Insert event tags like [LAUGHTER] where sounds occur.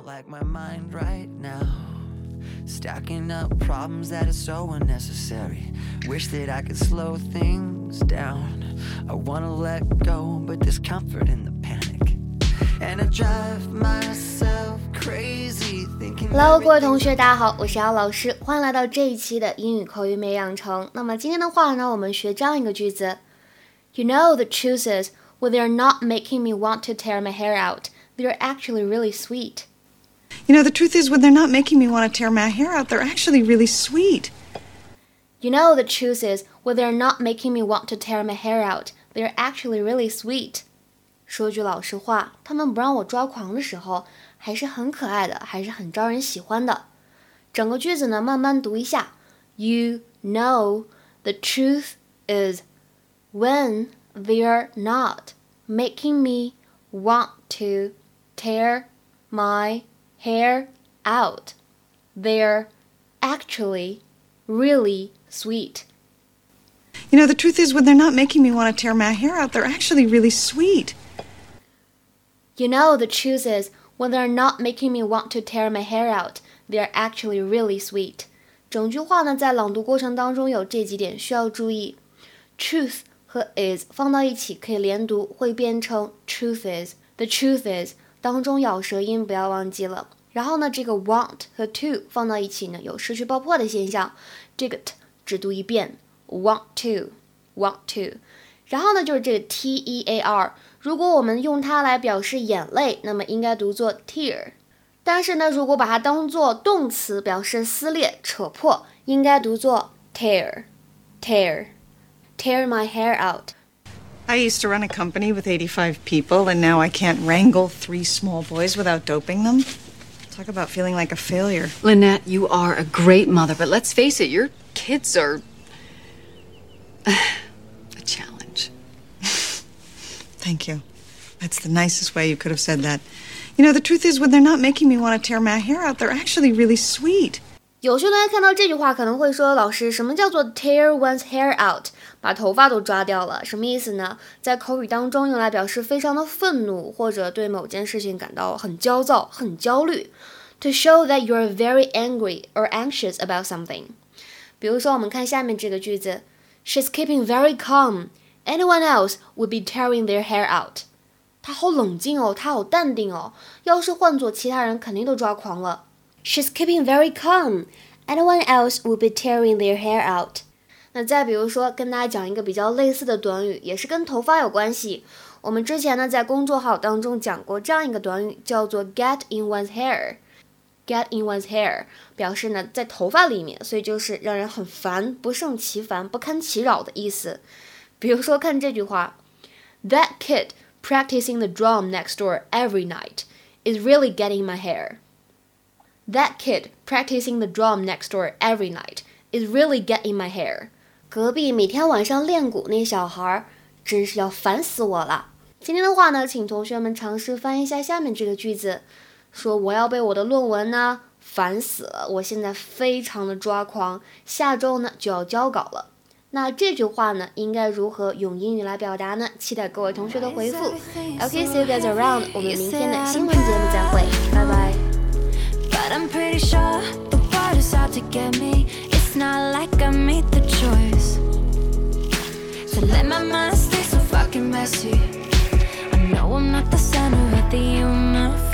don't like my mind right now. Stacking up problems that are so unnecessary. Wish that I could slow things down. I wanna let go, but there's comfort in the panic. And I drive myself crazy thinking. Hello，各位同学，大家好，我是姚老师，欢迎来到这一期的英语口语美养成。那么今天的话呢，我们学这样一个句子：You know the truth is, when they're not making me want to tear my hair out, they're actually really sweet. You know, the truth is, when they're not making me want to tear my hair out, they're actually really sweet. You know the truth is, when they're not making me want to tear my hair out, they're actually really sweet. 说句老实话，他们不让我抓狂的时候，还是很可爱的，还是很招人喜欢的。整个句子呢，慢慢读一下。You know the truth is, when they're not making me want to tear my hair out. They're actually really sweet. You know, the truth is, when they're not making me want to tear my hair out, they're actually really sweet. You know, the truth is, when they're not making me want to tear my hair out, they're actually really sweet. 整句话呢，在朗读过程当中有这几点需要注意。Truth 和 is 放到一起可以连读，会变成 truth is。The truth is 当中咬舌音不要忘记了。然后呢，这个 want 和 to 放到一起呢，有失去爆破的现象。这个 t 只读一遍，want to，want to。然后呢，就是这个 t e a r，如果我们用它来表示眼泪，那么应该读作 tear。但是呢，如果把它当做动词表示撕裂、扯破，应该读作 tear，tear，tear my hair out。I used to run a company with 85 people, and now I can't wrangle three small boys without doping them. Talk about feeling like a failure. Lynette, you are a great mother, but let's face it, your kids are [SIGHS] a challenge. [LAUGHS] Thank you. That's the nicest way you could have said that. You know, the truth is, when they're not making me want to tear my hair out, they're actually really sweet. 有些同学看到这句话可能会说：“老师，什么叫做 tear one's hair out？把头发都抓掉了，什么意思呢？”在口语当中用来表示非常的愤怒，或者对某件事情感到很焦躁、很焦虑。To show that you are very angry or anxious about something。比如说，我们看下面这个句子：She's keeping very calm. Anyone else would be tearing their hair out. 她好冷静哦，她好淡定哦。要是换做其他人，肯定都抓狂了。She's keeping very calm. Anyone else would be tearing their hair out. 那再比如说，跟大家讲一个比较类似的短语，也是跟头发有关系。我们之前呢在公众号当中讲过这样一个短语，叫做 get in one's hair。get in one's hair 表示呢在头发里面，所以就是让人很烦、不胜其烦、不堪其扰的意思。比如说看这句话，That kid practicing the drum next door every night is really getting my hair. That kid practicing the drum next door every night is really getting my hair. 隔壁每天晚上练鼓那小孩儿，真是要烦死我了。今天的话呢，请同学们尝试翻译一下下面这个句子，说我要被我的论文呢烦死了，我现在非常的抓狂，下周呢就要交稿了。那这句话呢，应该如何用英语来表达呢？期待各位同学的回复。OK，see you guys around。我们明天的新闻节目再会，[LAUGHS] 拜拜。To get me. It's not like I made the choice. So let my mind stay so fucking messy. I know I'm not the center of the universe,